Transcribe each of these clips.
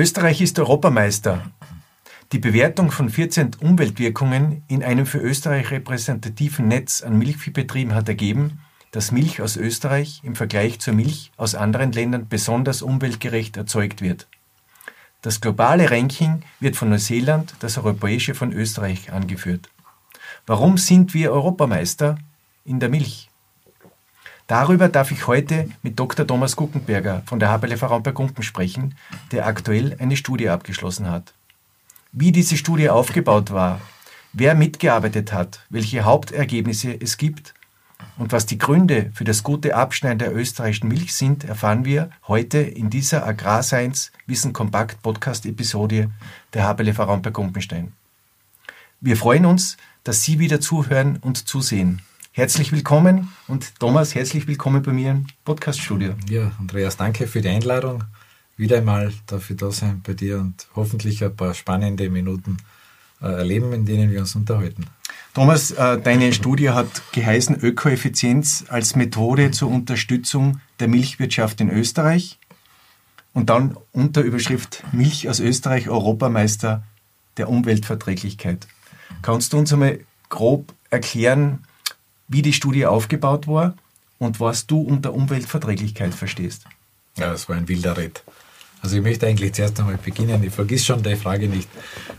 Österreich ist Europameister. Die Bewertung von 14 Umweltwirkungen in einem für Österreich repräsentativen Netz an Milchviehbetrieben hat ergeben, dass Milch aus Österreich im Vergleich zur Milch aus anderen Ländern besonders umweltgerecht erzeugt wird. Das globale Ranking wird von Neuseeland, das europäische von Österreich angeführt. Warum sind wir Europameister in der Milch? Darüber darf ich heute mit Dr. Thomas Guckenberger von der HBLV Raumberg-Gumpen sprechen, der aktuell eine Studie abgeschlossen hat. Wie diese Studie aufgebaut war, wer mitgearbeitet hat, welche Hauptergebnisse es gibt und was die Gründe für das gute Abschneiden der österreichischen Milch sind, erfahren wir heute in dieser Agrarscience Wissen Kompakt Podcast Episode der HBLV Raumberg-Gumpenstein. Wir freuen uns, dass Sie wieder zuhören und zusehen. Herzlich willkommen und Thomas, herzlich willkommen bei mir im Podcaststudio. Ja, Andreas, danke für die Einladung. Wieder einmal dafür da sein bei dir und hoffentlich ein paar spannende Minuten äh, erleben, in denen wir uns unterhalten. Thomas, äh, deine Studie hat geheißen Ökoeffizienz als Methode zur Unterstützung der Milchwirtschaft in Österreich und dann unter Überschrift Milch aus Österreich Europameister der Umweltverträglichkeit. Kannst du uns einmal grob erklären, wie die Studie aufgebaut war und was du unter Umweltverträglichkeit verstehst. Ja, das war ein wilder Ritt. Also ich möchte eigentlich zuerst einmal beginnen, ich vergiss schon die Frage nicht,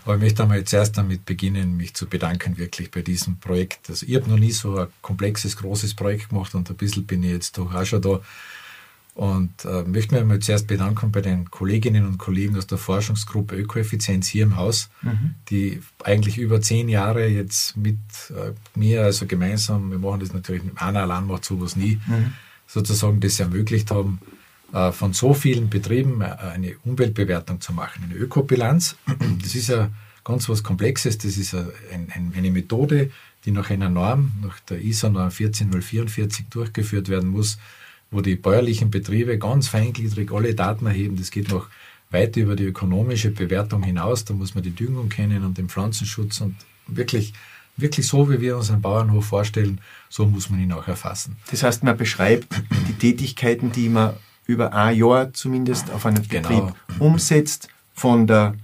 aber ich möchte einmal zuerst damit beginnen, mich zu bedanken wirklich bei diesem Projekt. Also ich habe noch nie so ein komplexes, großes Projekt gemacht und ein bisschen bin ich jetzt doch auch schon da und äh, möchte mich einmal zuerst bedanken bei den Kolleginnen und Kollegen aus der Forschungsgruppe Ökoeffizienz hier im Haus, mhm. die eigentlich über zehn Jahre jetzt mit äh, mir, also gemeinsam, wir machen das natürlich, einer allein macht sowas nie, mhm. sozusagen das ermöglicht haben, äh, von so vielen Betrieben äh, eine Umweltbewertung zu machen, eine Ökobilanz. Das ist ja ganz was Komplexes, das ist ein, ein, eine Methode, die nach einer Norm, nach der ISO Norm 14044 durchgeführt werden muss, wo die bäuerlichen Betriebe ganz feingliedrig alle Daten erheben. Das geht noch weit über die ökonomische Bewertung hinaus. Da muss man die Düngung kennen und den Pflanzenschutz und wirklich, wirklich so, wie wir uns einen Bauernhof vorstellen, so muss man ihn auch erfassen. Das heißt, man beschreibt die Tätigkeiten, die man über ein Jahr zumindest auf einem Betrieb genau. umsetzt, von der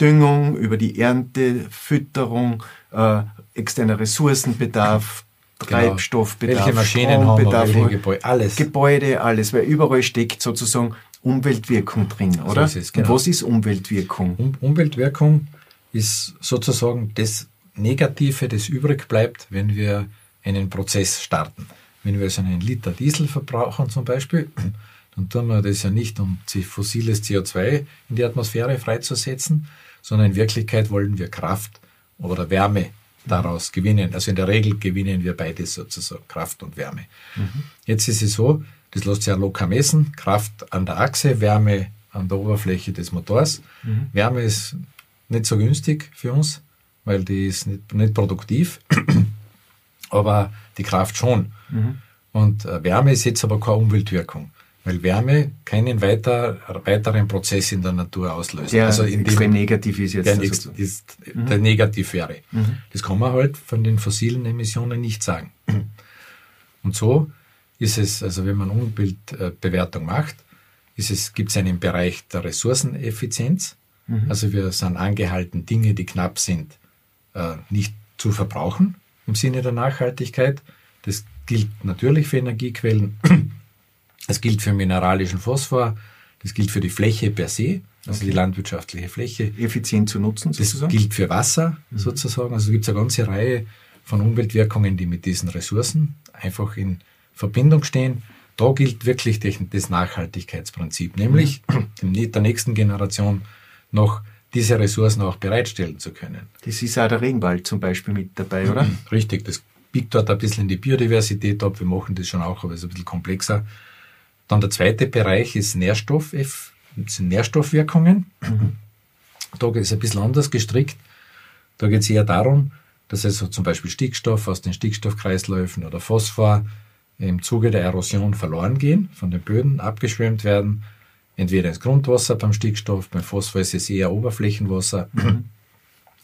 Düngung über die Ernte, Fütterung, äh, externer Ressourcenbedarf, Genau. Treibstoffbedarf, welche Maschinen haben wir, welche Gebäude, alles. Gebäude, alles, weil überall steckt sozusagen Umweltwirkung drin, oder? So es, genau. Und was ist Umweltwirkung? Um, Umweltwirkung ist sozusagen das Negative, das übrig bleibt, wenn wir einen Prozess starten. Wenn wir also einen Liter Diesel verbrauchen zum Beispiel, dann tun wir das ja nicht, um fossiles CO2 in die Atmosphäre freizusetzen, sondern in Wirklichkeit wollen wir Kraft oder Wärme daraus gewinnen. Also in der Regel gewinnen wir beides sozusagen, Kraft und Wärme. Mhm. Jetzt ist es so, das lässt sich ja locker messen, Kraft an der Achse, Wärme an der Oberfläche des Motors. Mhm. Wärme ist nicht so günstig für uns, weil die ist nicht, nicht produktiv, aber die Kraft schon. Mhm. Und äh, Wärme ist jetzt aber keine Umweltwirkung weil Wärme keinen weiter, weiteren Prozess in der Natur auslöst. Der also in extrem negativ ist jetzt. Der, also ist, mhm. der negativ wäre. Mhm. Das kann man halt von den fossilen Emissionen nicht sagen. Und so ist es, also wenn man Umweltbewertung macht, ist es, gibt es einen Bereich der Ressourceneffizienz. Mhm. Also wir sind angehalten, Dinge, die knapp sind, äh, nicht zu verbrauchen im Sinne der Nachhaltigkeit. Das gilt natürlich für Energiequellen, das gilt für mineralischen Phosphor, das gilt für die Fläche per se, also okay. die landwirtschaftliche Fläche. Effizient zu nutzen, sozusagen? Das gilt für Wasser, mhm. sozusagen. Also gibt es eine ganze Reihe von Umweltwirkungen, die mit diesen Ressourcen einfach in Verbindung stehen. Da gilt wirklich das Nachhaltigkeitsprinzip, nämlich mhm. der nächsten Generation noch diese Ressourcen auch bereitstellen zu können. Das ist auch der Regenwald zum Beispiel mit dabei, oder? Richtig, das biegt dort ein bisschen in die Biodiversität ab. Wir machen das schon auch, aber es ist ein bisschen komplexer. Dann der zweite Bereich ist Nährstoff, sind Nährstoffwirkungen. Mhm. Da ist es ein bisschen anders gestrickt. Da geht es eher darum, dass also zum Beispiel Stickstoff aus den Stickstoffkreisläufen oder Phosphor im Zuge der Erosion verloren gehen, von den Böden abgeschwemmt werden, entweder ins Grundwasser beim Stickstoff, beim Phosphor ist es eher Oberflächenwasser mhm.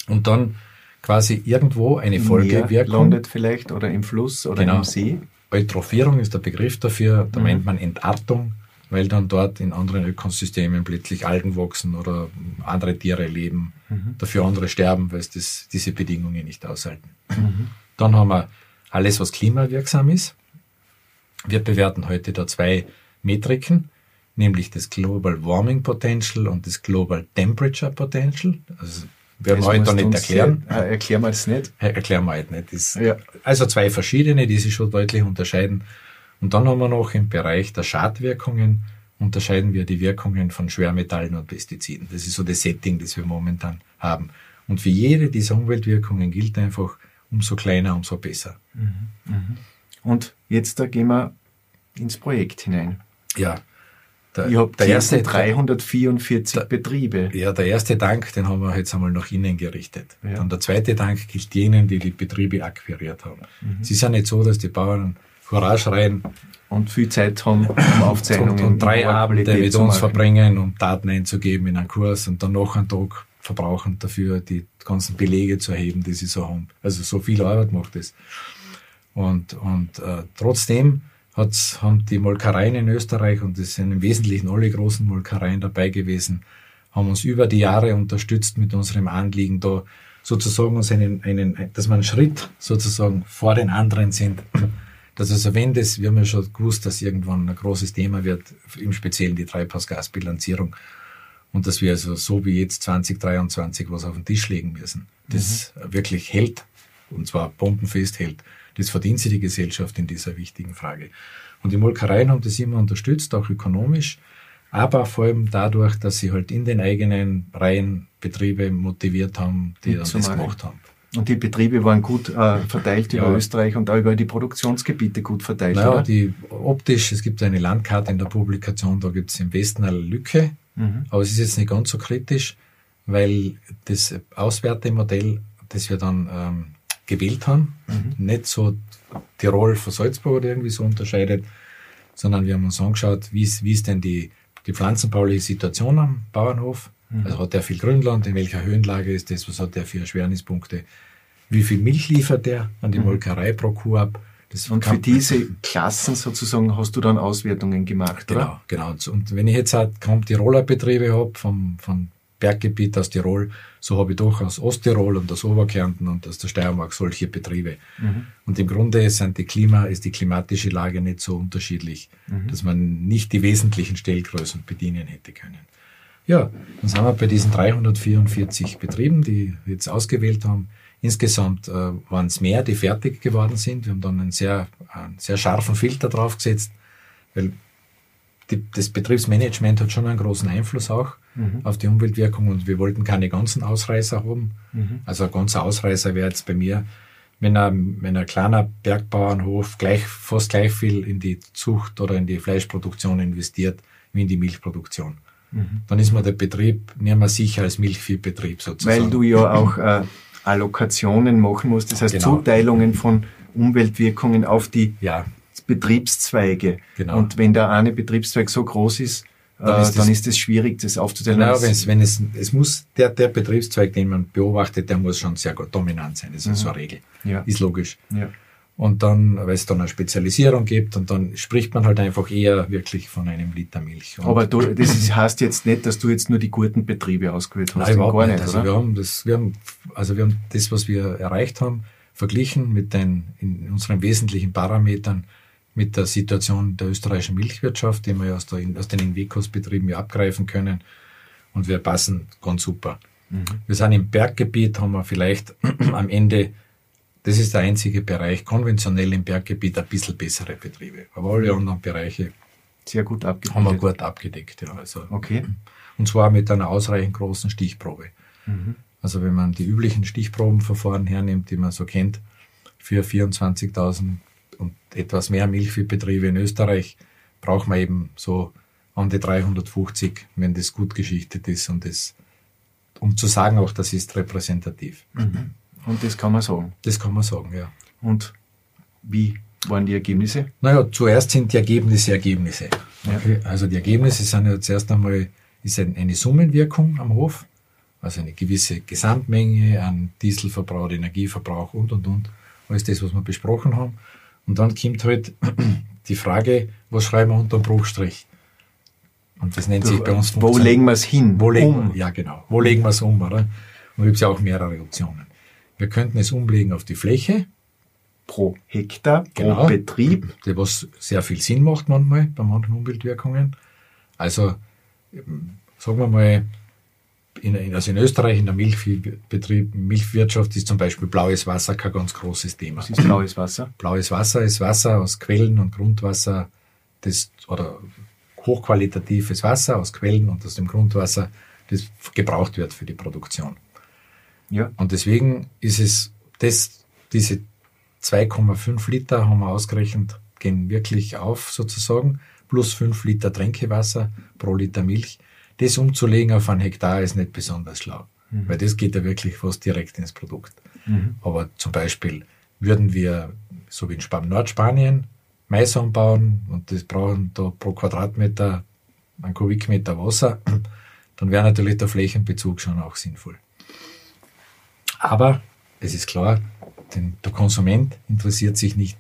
und dann quasi irgendwo eine Folgewirkung landet vielleicht oder im Fluss oder genau, im See Eutrophierung ist der Begriff dafür, da mhm. meint man Entartung, weil dann dort in anderen Ökosystemen plötzlich Algen wachsen oder andere Tiere leben, mhm. dafür andere sterben, weil sie das, diese Bedingungen nicht aushalten. Mhm. Dann haben wir alles, was klimawirksam ist. Wir bewerten heute da zwei Metriken, nämlich das Global Warming Potential und das Global Temperature Potential. Also werden wir heute da nicht erklären. Äh, erklären wir das nicht. Erklären wir heute nicht. Das, ja. Also zwei verschiedene, die sich schon deutlich unterscheiden. Und dann haben wir noch im Bereich der Schadwirkungen unterscheiden wir die Wirkungen von Schwermetallen und Pestiziden. Das ist so das Setting, das wir momentan haben. Und für jede dieser Umweltwirkungen gilt einfach, umso kleiner, umso besser. Mhm. Mhm. Und jetzt da gehen wir ins Projekt hinein. Ja. Der, ich habe erste 344 der, Betriebe. Ja, der erste Dank, den haben wir jetzt einmal nach innen gerichtet. Ja. Dann der zweite Dank gilt jenen, die die Betriebe akquiriert haben. Mhm. Es ist ja nicht so, dass die Bauern Hurra schreien. Und viel Zeit haben, um Aufzeichnungen und, und drei Abende mit uns verbringen, um Daten einzugeben in einen Kurs und dann noch einen Tag verbrauchen dafür, die ganzen Belege zu erheben, die sie so haben. Also so viel Arbeit macht es. Und, und äh, trotzdem hat's, haben die Molkereien in Österreich, und das sind im Wesentlichen alle großen Molkereien dabei gewesen, haben uns über die Jahre unterstützt mit unserem Anliegen, da sozusagen uns einen, einen, dass wir einen Schritt sozusagen vor den anderen sind dass also wenn das, wir haben ja schon gewusst, dass irgendwann ein großes Thema wird, im Speziellen die Treibhausgasbilanzierung, und dass wir also so wie jetzt 2023 was auf den Tisch legen müssen, das mhm. wirklich hält, und zwar bombenfest hält. Das verdient sich die Gesellschaft in dieser wichtigen Frage. Und die Molkereien haben das immer unterstützt, auch ökonomisch, aber vor allem dadurch, dass sie halt in den eigenen Reihen Betriebe motiviert haben, die dann das gemacht haben. Und die Betriebe waren gut äh, verteilt über ja. Österreich und auch über die Produktionsgebiete gut verteilt. Naja, oder? die optisch, es gibt eine Landkarte in der Publikation, da gibt es im Westen eine Lücke, mhm. aber es ist jetzt nicht ganz so kritisch, weil das Auswertemodell, das wir dann ähm, gewählt haben, mhm. nicht so Tirol von Salzburg oder irgendwie so unterscheidet, sondern wir haben uns angeschaut, wie ist, wie ist denn die, die pflanzenbauliche Situation am Bauernhof Mhm. Also hat er viel Grünland, in welcher Höhenlage ist das, was hat er für Erschwernispunkte, wie viel Milch liefert er an die mhm. Molkerei pro Kuh ab. Das und für diese Klassen sozusagen hast du dann Auswertungen gemacht, genau, oder? Genau, genau. Und wenn ich jetzt halt kaum Tiroler Betriebe habe, vom, vom Berggebiet aus Tirol, so habe ich doch aus Osttirol und aus Oberkärnten und aus der Steiermark solche Betriebe. Mhm. Und im Grunde sind die Klima, ist die klimatische Lage nicht so unterschiedlich, mhm. dass man nicht die wesentlichen Stellgrößen bedienen hätte können. Ja, dann sind wir bei diesen 344 Betrieben, die wir jetzt ausgewählt haben. Insgesamt äh, waren es mehr, die fertig geworden sind. Wir haben dann einen sehr, einen sehr scharfen Filter draufgesetzt, weil die, das Betriebsmanagement hat schon einen großen Einfluss auch mhm. auf die Umweltwirkung und wir wollten keine ganzen Ausreißer haben. Mhm. Also ein ganzer Ausreißer wäre jetzt bei mir, wenn ein, wenn ein kleiner Bergbauernhof gleich, fast gleich viel in die Zucht oder in die Fleischproduktion investiert wie in die Milchproduktion. Mhm. Dann ist mir der Betrieb nicht mehr sicher als Milchviehbetrieb sozusagen. Weil du ja auch äh, Allokationen machen musst, das heißt genau. Zuteilungen von Umweltwirkungen auf die ja. Betriebszweige. Genau. Und wenn der eine Betriebszweig so groß ist, dann, ist, dann ist es schwierig, das aufzuteilen. Genau, wenn es, es muss, der, der Betriebszweig, den man beobachtet, der muss schon sehr dominant sein. Das ist mhm. so eine Regel. Ja. Ist logisch. Ja und dann, weil es dann eine Spezialisierung gibt und dann spricht man halt einfach eher wirklich von einem Liter Milch. Und Aber du, das ist, heißt jetzt nicht, dass du jetzt nur die guten Betriebe ausgewählt hast. Nein, überhaupt gar nicht. also wir haben das, wir haben, also wir haben das, was wir erreicht haben, verglichen mit den, in unseren wesentlichen Parametern mit der Situation der österreichischen Milchwirtschaft, die wir ja aus, der, aus den Invecos-Betrieben ja abgreifen können. Und wir passen ganz super. Mhm. Wir sind im Berggebiet, haben wir vielleicht am Ende das ist der einzige Bereich, konventionell im Berggebiet ein bisschen bessere Betriebe. Aber alle anderen Bereiche sehr gut abgedeckt. Haben wir gut abgedeckt, ja. Also, okay. Und zwar mit einer ausreichend großen Stichprobe. Mhm. Also wenn man die üblichen Stichprobenverfahren hernimmt, die man so kennt, für 24.000 und etwas mehr Milchviehbetriebe in Österreich, braucht man eben so an die 350, wenn das gut geschichtet ist und das, um zu sagen auch, das ist repräsentativ. Mhm. Und das kann man sagen. Das kann man sagen, ja. Und wie waren die Ergebnisse? Naja, zuerst sind die Ergebnisse Ergebnisse. Okay. Also die Ergebnisse sind ja zuerst einmal ist eine Summenwirkung am Hof, also eine gewisse Gesamtmenge an Dieselverbrauch, Energieverbrauch und und und. Alles das, was wir besprochen haben. Und dann kommt halt die Frage, was schreiben wir unter dem Bruchstrich? Und das nennt sich bei uns Wo legen wir es hin? Wo legen, um. Ja, genau. Wo legen wir es um, oder? Und gibt es ja auch mehrere Optionen. Wir könnten es umlegen auf die Fläche. Pro Hektar, genau, pro Betrieb. Was sehr viel Sinn macht manchmal bei manchen Umweltwirkungen. Also, sagen wir mal, in, also in Österreich in der Milchbetrieb, Milchwirtschaft ist zum Beispiel blaues Wasser kein ganz großes Thema. Was ist blaues Wasser? Blaues Wasser ist Wasser aus Quellen und Grundwasser, das, oder hochqualitatives Wasser aus Quellen und aus dem Grundwasser, das gebraucht wird für die Produktion. Ja. Und deswegen ist es, das, diese 2,5 Liter haben wir ausgerechnet, gehen wirklich auf sozusagen, plus 5 Liter Tränkewasser pro Liter Milch. Das umzulegen auf ein Hektar ist nicht besonders schlau, mhm. weil das geht ja wirklich fast direkt ins Produkt. Mhm. Aber zum Beispiel würden wir, so wie in Span Nordspanien, Mais anbauen und das brauchen da pro Quadratmeter ein Kubikmeter Wasser, dann wäre natürlich der Flächenbezug schon auch sinnvoll. Aber es ist klar, denn der Konsument interessiert sich nicht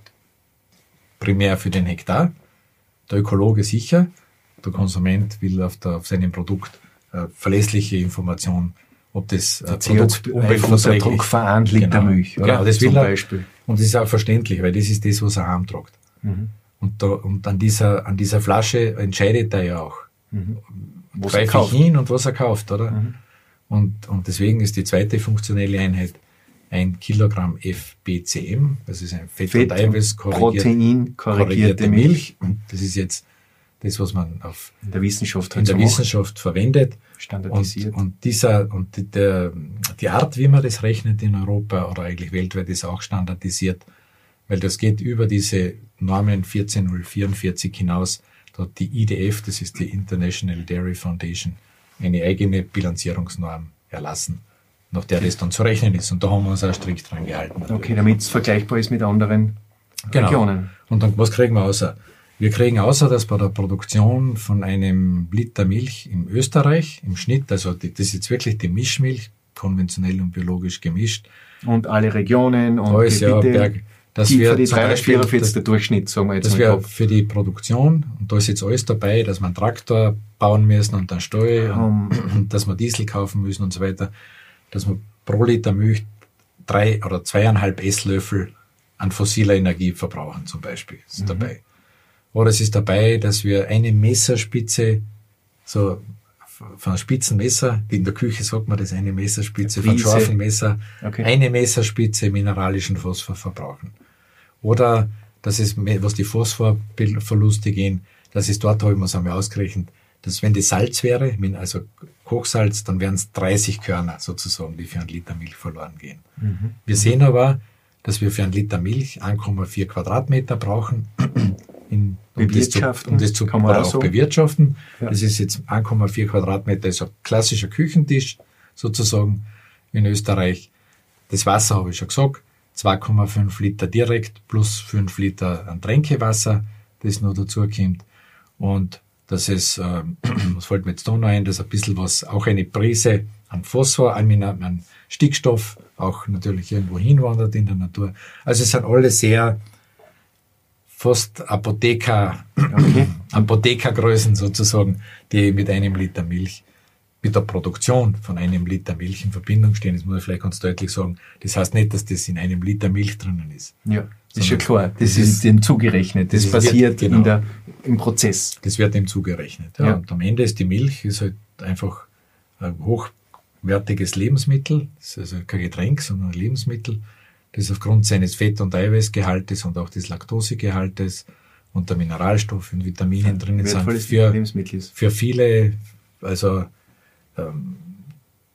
primär für den Hektar, der Ökologe sicher, der Konsument will auf, der, auf seinem Produkt äh, verlässliche Information, ob das äh, Produkt umweltverträglich verhandelt genau. der Milch. Oder? Genau, das will er, Beispiel. Und das ist auch verständlich, weil das ist das, was er heimtragt. Mhm. Und, da, und an, dieser, an dieser Flasche entscheidet er ja auch, mhm. greife ich hin und was er kauft, oder? Mhm. Und, und deswegen ist die zweite funktionelle Einheit ein Kilogramm FBCM, das ist ein Fett, Fett und Eiweiß korrigiert, korrigierte Milch. Milch. Das ist jetzt das, was man auf in der Wissenschaft, in der Wissenschaft verwendet. Standardisiert. Und, und dieser, und die, der, die Art, wie man das rechnet in Europa oder eigentlich weltweit, ist auch standardisiert, weil das geht über diese Normen 14044 hinaus. Dort die IDF, das ist die International Dairy Foundation, eine eigene Bilanzierungsnorm erlassen, nach der das dann zu rechnen ist. Und da haben wir uns auch strikt dran gehalten. Natürlich. Okay, damit es vergleichbar ist mit anderen genau. Regionen. Und dann, was kriegen wir außer? Wir kriegen außer, dass bei der Produktion von einem Liter Milch in Österreich im Schnitt, also das ist jetzt wirklich die Mischmilch, konventionell und biologisch gemischt. Und alle Regionen und alles, ja, Berg, dass die, wir die 344 der Durchschnitt, sagen wir jetzt Das wäre für die Produktion, und da ist jetzt alles dabei, dass wir einen Traktor bauen müssen und einen Stall um, und, dass wir Diesel kaufen müssen und so weiter, dass wir pro Liter Milch drei oder zweieinhalb Esslöffel an fossiler Energie verbrauchen zum Beispiel. Ist mhm. dabei. Oder es ist dabei, dass wir eine Messerspitze, so von einem spitzen Messer, in der Küche sagt man das, eine Messerspitze von scharfen Messer, okay. eine Messerspitze mineralischen Phosphor verbrauchen. Oder das ist, was die Phosphorverluste gehen, das ist dort, habe ich mir es einmal ausgerechnet, dass wenn das Salz wäre, also Kochsalz, dann wären es 30 Körner sozusagen, die für einen Liter Milch verloren gehen. Mhm. Wir sehen aber, dass wir für einen Liter Milch 1,4 Quadratmeter brauchen, in, um, das zu, um das zu kann man auch so. bewirtschaften. Ja. Das ist jetzt 1,4 Quadratmeter, ist ein klassischer Küchentisch sozusagen in Österreich. Das Wasser habe ich schon gesagt, 2,5 Liter direkt plus 5 Liter an Tränkewasser, das noch dazu kommt. Und das ist, äh, was fällt mir jetzt da noch ein, dass ein bisschen was, auch eine Prise an Phosphor, an, an Stickstoff auch natürlich irgendwo hinwandert in der Natur. Also es sind alle sehr fast Apotheker, okay. Apothekergrößen sozusagen, die mit einem Liter Milch, mit der Produktion von einem Liter Milch in Verbindung stehen. Das muss ich vielleicht ganz deutlich sagen. Das heißt nicht, dass das in einem Liter Milch drinnen ist. Ja, das ist ja klar. Das, das ist dem zugerechnet. Das, das passiert wird, genau, in der, im Prozess. Das wird dem zugerechnet. Ja. ja. Und am Ende ist die Milch ist halt einfach ein hochwertiges Lebensmittel. Das ist also kein Getränk, sondern ein Lebensmittel das aufgrund seines Fett- und Eiweißgehaltes und auch des Laktosegehaltes und der Mineralstoffe und Vitaminen ja, drinnen sind für, für viele, also ähm,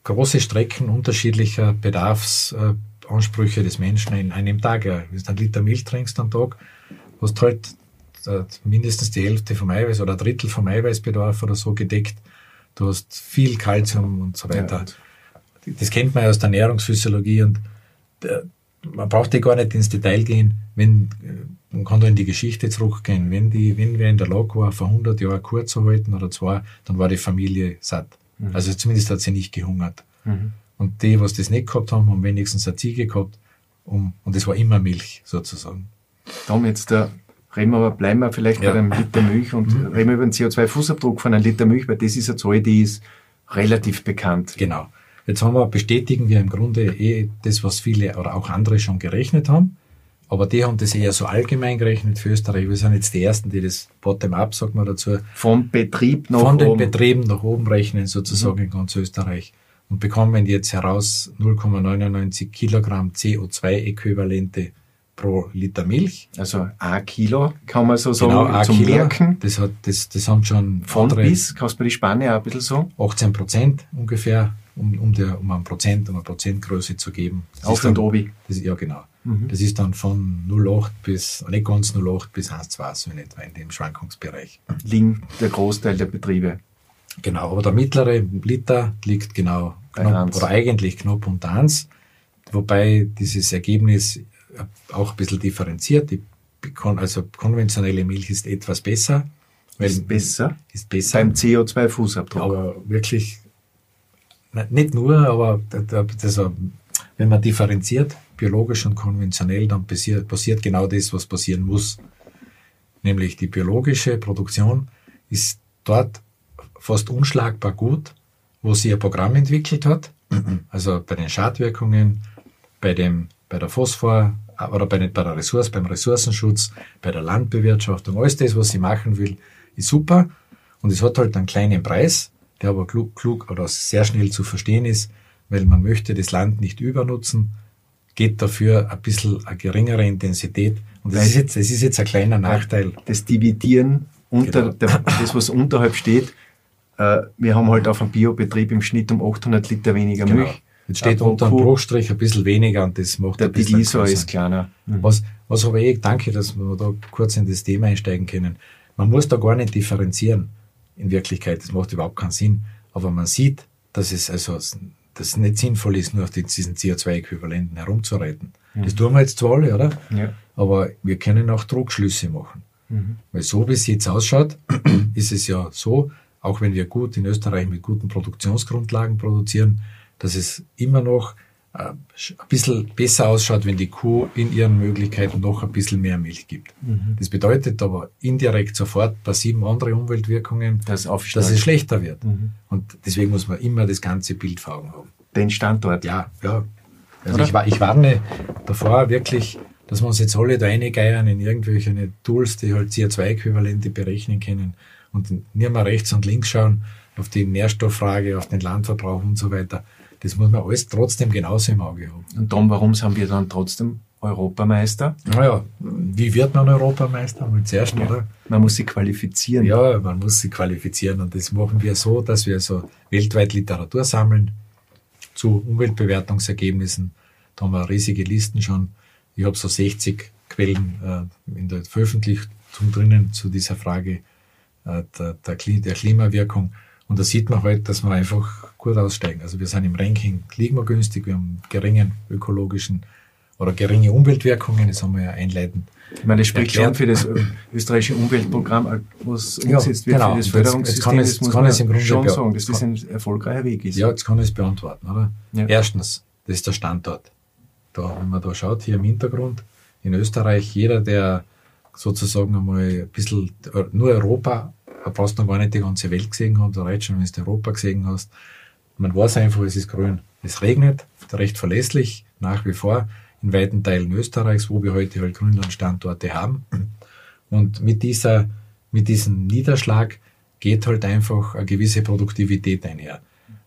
große Strecken unterschiedlicher Bedarfsansprüche des Menschen in einem Tag. Ja, wenn du einen Liter Milch trinkst am Tag, hast du halt äh, mindestens die Hälfte vom Eiweiß oder ein Drittel vom Eiweißbedarf oder so gedeckt. Du hast viel Kalzium und so weiter. Ja. Das kennt man ja aus der Ernährungsphysiologie und äh, man braucht ja gar nicht ins Detail gehen, wenn, äh, man kann da in die Geschichte zurückgehen. Wenn, die, wenn wir in der Lage waren, vor 100 Jahren kurz zu halten oder zwei, dann war die Familie satt. Mhm. Also zumindest hat sie nicht gehungert. Mhm. Und die, was das nicht gehabt haben, haben wenigstens eine Ziege gehabt. Um, und es war immer Milch, sozusagen. Da haben jetzt der reden wir aber, bleiben wir vielleicht ja. bei einem Liter Milch und mhm. reden wir über den CO2-Fußabdruck von einem Liter Milch, weil das ist eine Zahl, die ist relativ bekannt. Genau. Jetzt haben wir, bestätigen wir im Grunde eh das, was viele oder auch andere schon gerechnet haben. Aber die haben das eher so allgemein gerechnet für Österreich. Wir sind jetzt die Ersten, die das Bottom-up, sagt man dazu. Vom Betrieb nach Von den oben. Betrieben nach oben rechnen, sozusagen mhm. in ganz Österreich. Und bekommen jetzt heraus 0,99 Kilogramm CO2-Äquivalente pro Liter Milch. Also ein Kilo, kann man so sagen, genau, zum Kilo. Merken. Das, hat, das, das haben schon Von bis, kannst du bei die Spanne auch ein bisschen so? 18 Prozent ungefähr, um, um, der, um ein Prozent, um eine Prozentgröße zu geben. Das Auf und. Das, ja, genau. Mhm. Das ist dann von 0,8 bis, nicht ganz 0,8 bis 1,2, so in etwa in dem Schwankungsbereich. Liegen der Großteil der Betriebe. Genau, aber der mittlere Liter liegt genau knapp, oder eigentlich knapp unter 1, wobei dieses Ergebnis auch ein bisschen differenziert. Also konventionelle Milch ist etwas besser. ist besser? Ist besser. Beim CO2-Fußabdruck. Aber wirklich, nicht nur, aber das, wenn man differenziert, biologisch und konventionell, dann passiert, passiert genau das, was passieren muss. Nämlich die biologische Produktion ist dort fast unschlagbar gut, wo sie ein Programm entwickelt hat. Also bei den Schadwirkungen, bei dem, bei der Phosphor, oder bei, bei der Ressource, beim Ressourcenschutz, bei der Landbewirtschaftung, alles das, was sie machen will, ist super. Und es hat halt einen kleinen Preis, der aber klug, klug oder sehr schnell zu verstehen ist, weil man möchte das Land nicht übernutzen, geht dafür ein bisschen eine geringere Intensität. Und das, ist jetzt, das ist jetzt ein kleiner Nachteil. Das Dividieren unter genau. der, das, was unterhalb steht, äh, wir haben halt auf einem Biobetrieb im Schnitt um 800 Liter weniger genau. Milch. Jetzt steht unter dem Bruchstrich ein bisschen weniger und das macht der ein bisschen ist kleiner. Mhm. Was, was aber eh, danke, dass wir da kurz in das Thema einsteigen können. Man muss da gar nicht differenzieren in Wirklichkeit. Das macht überhaupt keinen Sinn. Aber man sieht, dass es also dass es nicht sinnvoll ist, nur auf diesen CO2-Äquivalenten herumzureiten. Mhm. Das tun wir jetzt zwar alle, oder? Ja. Aber wir können auch Druckschlüsse machen. Mhm. Weil so wie es jetzt ausschaut, ist es ja so, auch wenn wir gut in Österreich mit guten Produktionsgrundlagen produzieren, dass es immer noch ein bisschen besser ausschaut, wenn die Kuh in ihren Möglichkeiten noch ein bisschen mehr Milch gibt. Mhm. Das bedeutet aber indirekt sofort bei sieben andere Umweltwirkungen, das dass es schlechter wird. Mhm. Und deswegen muss man immer das ganze Bild vor Augen haben. Den Standort. Ja, ja. Also ich, ich warne davor wirklich, dass wir uns jetzt alle da reingeiern in irgendwelche Tools, die halt CO2-Äquivalente berechnen können und nicht mehr rechts und links schauen auf die Nährstofffrage, auf den Landverbrauch und so weiter. Das muss man alles trotzdem genauso im Auge haben. Und dann, warum sind wir dann trotzdem Europameister? Naja, wie wird man Europameister? Mal zuerst, ja, oder? Man muss sich qualifizieren. Ja, man muss sich qualifizieren. Und das machen wir so, dass wir so weltweit Literatur sammeln zu Umweltbewertungsergebnissen. Da haben wir riesige Listen schon. Ich habe so 60 Quellen äh, in der Veröffentlichung drinnen zu dieser Frage äh, der, der, der Klimawirkung. Und da sieht man halt, dass wir einfach gut aussteigen. Also wir sind im Ranking, liegen wir günstig, wir haben geringen ökologischen oder geringe Umweltwirkungen, das haben wir ja einleitend. Ich meine, das spricht schon für das österreichische Umweltprogramm, was umgesetzt ja, genau. wird für das Förderungssystem. Jetzt kann es, das muss man schon sagen, dass das ein erfolgreicher Weg ist. Ja, jetzt kann ich es beantworten, oder? Ja. Erstens, das ist der Standort. Da, wenn man da schaut, hier im Hintergrund, in Österreich, jeder, der sozusagen einmal ein bisschen nur Europa da brauchst du noch gar nicht die ganze Welt gesehen haben, da reicht schon, wenn du Europa gesehen hast. Man weiß einfach, es ist grün. Es regnet, recht verlässlich, nach wie vor, in weiten Teilen Österreichs, wo wir heute halt Grünlandstandorte haben. Und mit dieser, mit diesem Niederschlag geht halt einfach eine gewisse Produktivität einher.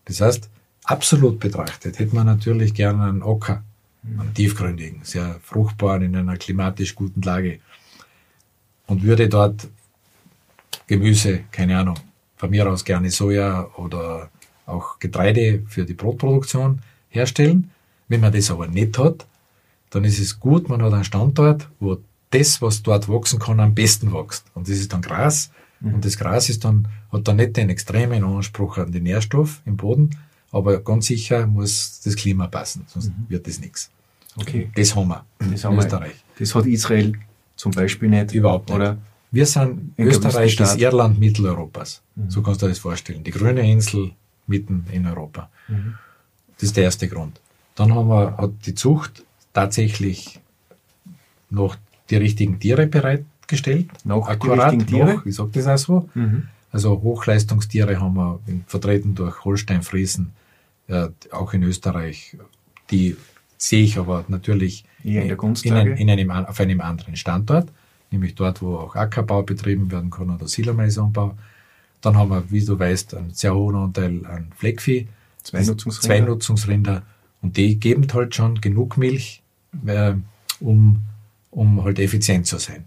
Das heißt, absolut betrachtet hätte man natürlich gerne einen Ocker, einen tiefgründigen, sehr fruchtbaren, in einer klimatisch guten Lage und würde dort Gemüse, keine Ahnung, von mir aus gerne Soja oder auch Getreide für die Brotproduktion herstellen. Wenn man das aber nicht hat, dann ist es gut, man hat einen Standort, wo das, was dort wachsen kann, am besten wächst. Und das ist dann Gras. Mhm. Und das Gras ist dann, hat dann nicht den extremen Anspruch an den Nährstoff im Boden, aber ganz sicher muss das Klima passen, sonst mhm. wird das nichts. Okay. Das haben wir das in Österreich. Wir. Das hat Israel zum Beispiel nicht. Überhaupt nicht. Oder? Wir sind, in Österreich ist Irland Mitteleuropas. Mhm. So kannst du dir das vorstellen. Die grüne Insel mitten in Europa. Mhm. Das ist der erste Grund. Dann haben wir, hat die Zucht tatsächlich noch die richtigen Tiere bereit aufgestellt. Noch die akkurat, richtigen Tiere? noch, ich sage das auch so. Mhm. Also Hochleistungstiere haben wir vertreten durch Holstein Friesen, äh, auch in Österreich. Die sehe ich aber natürlich in in, in einem, auf einem anderen Standort, nämlich dort, wo auch Ackerbau betrieben werden kann oder Sillermaisanbau. Dann haben wir, wie du weißt, einen sehr hohen Anteil an Fleckvieh, Zweinutzungsrinder. Zweinutzungsrinder und die geben halt schon genug Milch, äh, um, um halt effizient zu sein.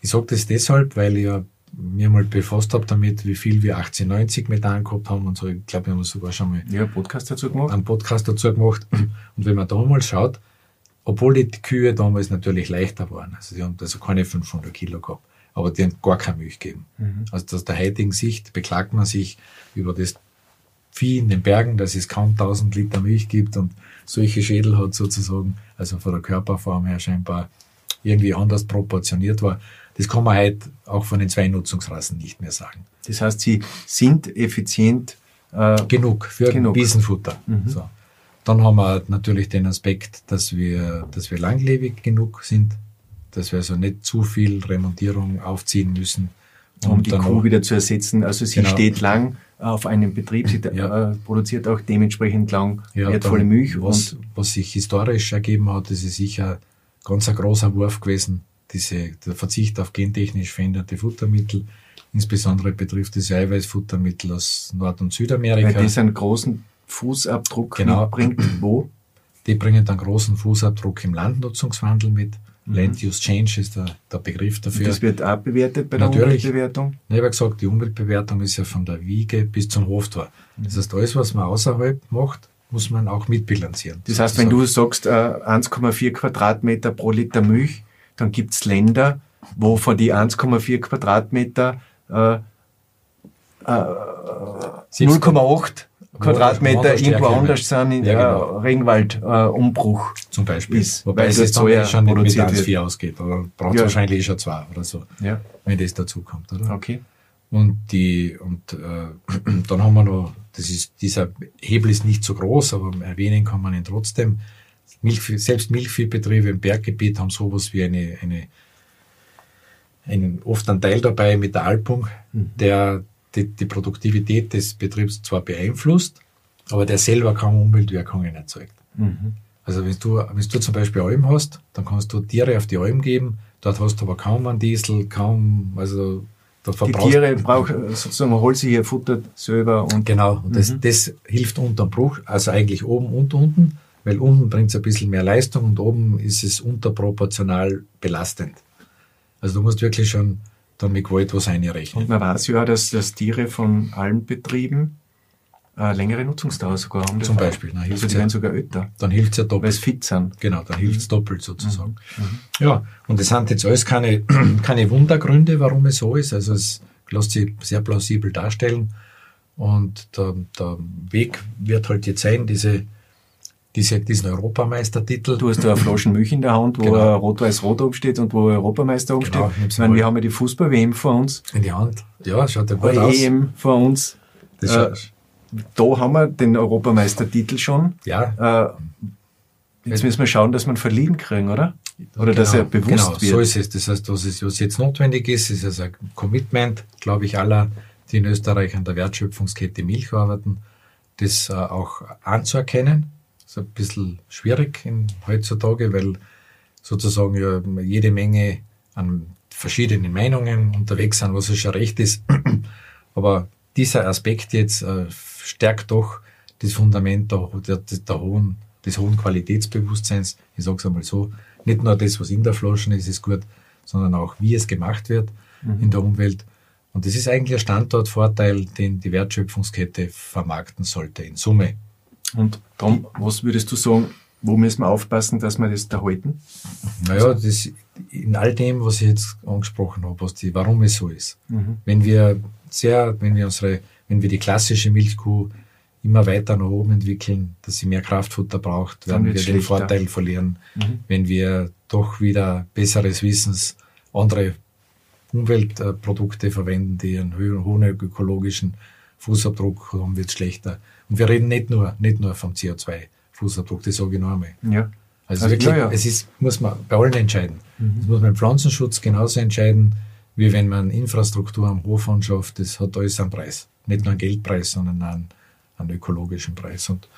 Ich sage das deshalb, weil ich ja mir mal befasst habe damit, wie viel wir 1890 Methan gehabt haben und so. Ich glaube, wir haben sogar schon mal Ja, Podcast dazu gemacht. einen Podcast dazu gemacht. Und wenn man da mal schaut, obwohl die Kühe damals natürlich leichter waren, also die haben also keine 500 Kilo gehabt, aber die haben gar keine Milch gegeben. Also aus der heutigen Sicht beklagt man sich über das Vieh in den Bergen, dass es kaum 1000 Liter Milch gibt und solche Schädel hat sozusagen, also von der Körperform her scheinbar irgendwie anders proportioniert war. Das kann man heute auch von den zwei Nutzungsrassen nicht mehr sagen. Das heißt, sie sind effizient. Äh, Genug für Genug. Wiesenfutter. So. Dann haben wir natürlich den Aspekt, dass wir, dass wir langlebig genug sind, dass wir also nicht zu viel Remontierung aufziehen müssen. um die dann Kuh wieder zu ersetzen. Also sie Genau. steht lang auf einem Betrieb, sie Ja. äh, produziert auch dementsprechend lang Ja, wertvolle dann, Milch Was, und was sich historisch ergeben hat, das ist sicher ganz ein großer Wurf gewesen. Diese, der Verzicht auf gentechnisch veränderte Futtermittel, insbesondere betrifft es Eiweißfuttermittel aus Nord- und weil Südamerika. das einen großen Fußabdruck Genau. mitbringt. Wo? Die bringen einen großen Fußabdruck im Landnutzungswandel mit. Land Use Change ist der, der Begriff dafür. Das wird auch bewertet bei der Natürlich. Umweltbewertung. Ich habe ja gesagt, die Umweltbewertung ist ja von der Wiege bis zum Hoftor. Das heißt, alles, was man außerhalb macht, muss man auch mitbilanzieren. Das heißt, wenn du sagst, äh, 1,4 Quadratmeter pro Liter Milch, dann gibt's Länder, wo von die 1,4 Quadratmeter äh, du? 0,8 Quadratmeter irgendwo stärker anders sind in Ja, ja, genau. Regenwaldumbruch. zum Beispiel. ist, Wobei es jetzt Soja eh schon nicht mit produziert wird. 1,4 ausgeht. Aber braucht Ja. wahrscheinlich eh schon zwei oder so, ja, wenn das dazu kommt, oder? okay. Und die, und äh, dann haben wir noch, das ist, dieser Hebel ist nicht so groß, aber erwähnen kann man ihn trotzdem. Milchvieh, selbst Milchviehbetriebe im Berggebiet haben sowas wie eine, eine, einen, oft einen Teil dabei mit der Alpung, der die, die Produktivität des Betriebs zwar beeinflusst, aber der selber kaum Umweltwirkungen erzeugt. Mhm. Also wenn du, wenn du zum Beispiel Alm hast, dann kannst du Tiere auf die Alm geben, dort hast du aber kaum einen Diesel, kaum, also da Die verbrauchst Tiere brauchen sozusagen, holt sich ihr Futter selber und Genau, und das, das hilft unterm Bruch, also eigentlich oben und unten, weil unten bringt es ein bisschen mehr Leistung und oben ist es unterproportional belastend. Also du musst wirklich schon dann mit Gewalt was einrechnen. Und man weiß ja, dass, dass Tiere von allen Betrieben äh, längere Nutzungsdauer sogar haben. Zum Beispiel, na, Also die ja. werden sogar älter, Dann hilft es ja weil doppelt. sie fit sind. Genau, dann hilft es doppelt sozusagen. Ja, und es sind jetzt alles keine, keine Wundergründe, warum es so ist. Also es lässt sich sehr plausibel darstellen. Und der, der Weg wird halt jetzt sein, diese, diese, diesen Europameistertitel. Du hast da eine Flasche Milch in der Hand, wo Genau. Rot-Weiß-Rot oben steht und wo Europameister oben Genau, steht. nimm's Ich meine, wir haben ja die Fußball-WM vor uns, in die Hand. Ja, schaut ja gut eine aus. EM vor uns. Das Äh, Da haben wir den Europameistertitel schon. ja, Äh, jetzt müssen wir schauen, dass wir ihn verliehen kriegen, oder? Oder dass er bewusst genau, wird. so ist es. Das heißt, was, ist, was jetzt notwendig ist, ist also ein Commitment, glaube ich, aller, die in Österreich an der Wertschöpfungskette Milch arbeiten, das äh, auch anzuerkennen. Das ist ein bisschen schwierig in, heutzutage, weil sozusagen ja jede Menge an verschiedenen Meinungen unterwegs sind, was ja schon recht ist. Aber dieser Aspekt jetzt äh, stärkt doch das Fundament der, der, der hohen, des hohen Qualitätsbewusstseins. Ich sage es einmal so, nicht nur das, was in der Flasche ist, ist gut, sondern auch, wie es gemacht wird in der Umwelt. Und das ist eigentlich ein Standortvorteil, den die Wertschöpfungskette vermarkten sollte, in Summe. Und darum, was würdest du sagen, wo müssen wir aufpassen, dass wir das da halten? Naja, das, in all dem, was ich jetzt angesprochen habe, was die, warum es so ist. Wenn wir sehr, wenn wir unsere, wenn wir die klassische Milchkuh immer weiter nach oben entwickeln, dass sie mehr Kraftfutter braucht, Dann werden wir den schlechter. Vorteil verlieren. Wenn wir doch wieder besseres Wissens andere Umweltprodukte verwenden, die einen hö- hohen ökologischen Fußabdruck haben, wird es schlechter. Und wir reden nicht nur, nicht nur vom CO2-Fußabdruck, das sage ich noch einmal. Ja. Also, also wirklich, ja, ja. es ist, muss man bei allen entscheiden. Mhm. Das muss man im Pflanzenschutz genauso entscheiden, wie wenn man Infrastruktur am Hof anschafft. Das hat alles einen Preis. Nicht nur einen Geldpreis, sondern einen, einen ökologischen Preis. Und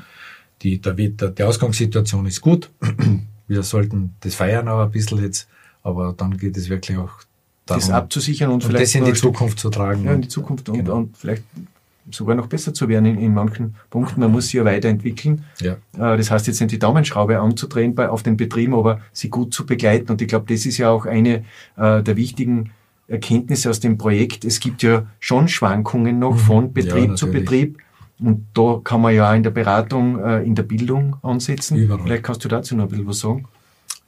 die, der, der, die Ausgangssituation ist gut. Wir sollten das feiern auch ein bisschen jetzt, aber dann geht es wirklich auch darum, das abzusichern und, und vielleicht das in die Zukunft zu tragen. Ja, in die Zukunft und, genau. und vielleicht sogar noch besser zu werden in, in manchen Punkten. Man muss sie ja weiterentwickeln. Ja. Äh, das heißt jetzt nicht die Daumenschraube anzudrehen bei, auf den Betrieben, aber sie gut zu begleiten. Und ich glaube, das ist ja auch eine äh, der wichtigen Erkenntnisse aus dem Projekt. Es gibt ja schon Schwankungen noch mhm. von Betrieb ja, zu Betrieb. Und da kann man ja auch in der Beratung, äh, in der Bildung ansetzen. Überall. Vielleicht kannst du dazu noch ein bisschen was sagen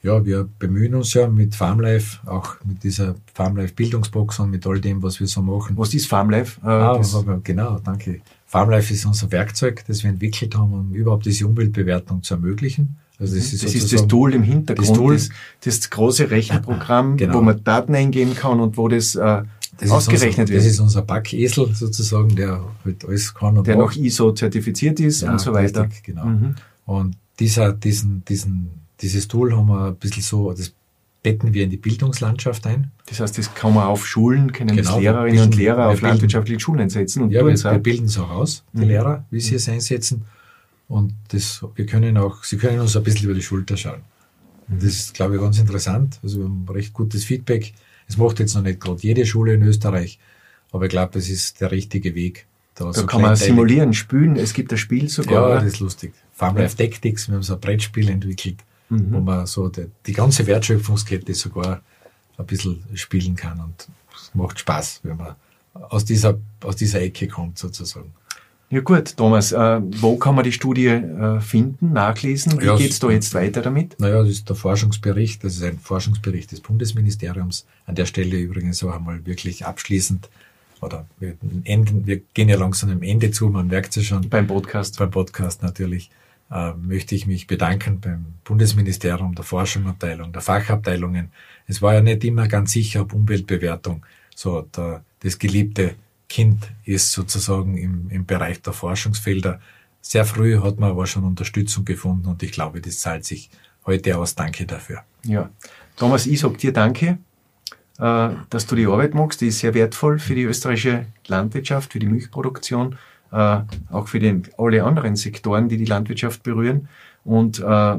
ja, wir bemühen uns ja mit FarmLife, auch mit dieser FarmLife Bildungsbox und mit all dem, was wir so machen. Was ist FarmLife? Äh, ah, genau, danke. FarmLife ist unser Werkzeug, das wir entwickelt haben, um überhaupt diese Umweltbewertung zu ermöglichen. Also das, mhm. ist, das ist das Tool im Hintergrund, das, Tool, das, das große Rechenprogramm, genau. wo man Daten eingeben kann und wo das, äh, das ausgerechnet unser, wird. Das ist unser Backesel sozusagen, der halt alles kann und Der noch ISO zertifiziert ist ja, und so weiter. Richtig, genau. Mhm. Und dieser, diesen, diesen dieses Tool haben wir ein bisschen so, das betten wir in die Bildungslandschaft ein. Das heißt, das kann man auf Schulen, können genau, das Lehrerinnen bilden, und Lehrer auf landwirtschaftlichen Schulen einsetzen. Und ja, wir, wir bilden es auch aus, die mhm. Lehrer, wie sie es einsetzen. Und das, wir können auch, sie können uns ein bisschen über die Schulter schauen. Und das ist, glaube ich, ganz interessant. Also wir haben recht gutes Feedback. Es macht jetzt noch nicht gerade jede Schule in Österreich, aber ich glaube, das ist der richtige Weg. Da, da so kann man simulieren, spülen. Es gibt ein Spiel sogar. Ja, das ist lustig. Farm Life Tactics, wir haben so ein Brettspiel entwickelt mhm. wo man so die, die, ganze Wertschöpfungskette sogar ein bisschen spielen kann. Und es macht Spaß, wenn man aus dieser, aus dieser Ecke kommt, sozusagen. Ja gut, Thomas, äh, wo kann man die Studie äh, finden, nachlesen? Wie ja, geht's da jetzt weiter damit? Naja, das ist der Forschungsbericht, das ist ein Forschungsbericht des Bundesministeriums. An der Stelle übrigens auch einmal wirklich abschließend, oder wir, enden, wir gehen ja langsam am Ende zu, man merkt es schon. Beim Podcast. Beim Podcast natürlich äh, möchte ich mich bedanken beim Bundesministerium, der Forschungsabteilung, der Fachabteilungen. Es war ja nicht immer ganz sicher, ob Umweltbewertung so der, das geliebte Kind ist sozusagen im, im Bereich der Forschungsfelder. Sehr früh hat man aber schon Unterstützung gefunden und ich glaube, das zahlt sich heute aus. Danke dafür. Ja, Thomas, ich sage dir danke, äh, dass du die Arbeit machst. Die ist sehr wertvoll für die österreichische Landwirtschaft, für die Milchproduktion äh, auch für den, alle anderen Sektoren, die die Landwirtschaft berühren. Und äh,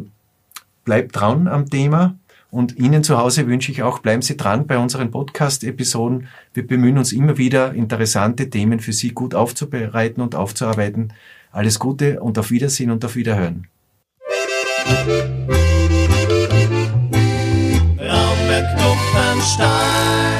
bleibt dran am Thema. Und Ihnen zu Hause wünsche ich auch, bleiben Sie dran bei unseren Podcast-Episoden. Wir bemühen uns immer wieder, interessante Themen für Sie gut aufzubereiten und aufzuarbeiten. Alles Gute und auf Wiedersehen und auf Wiederhören. Raumberg Kuppenstein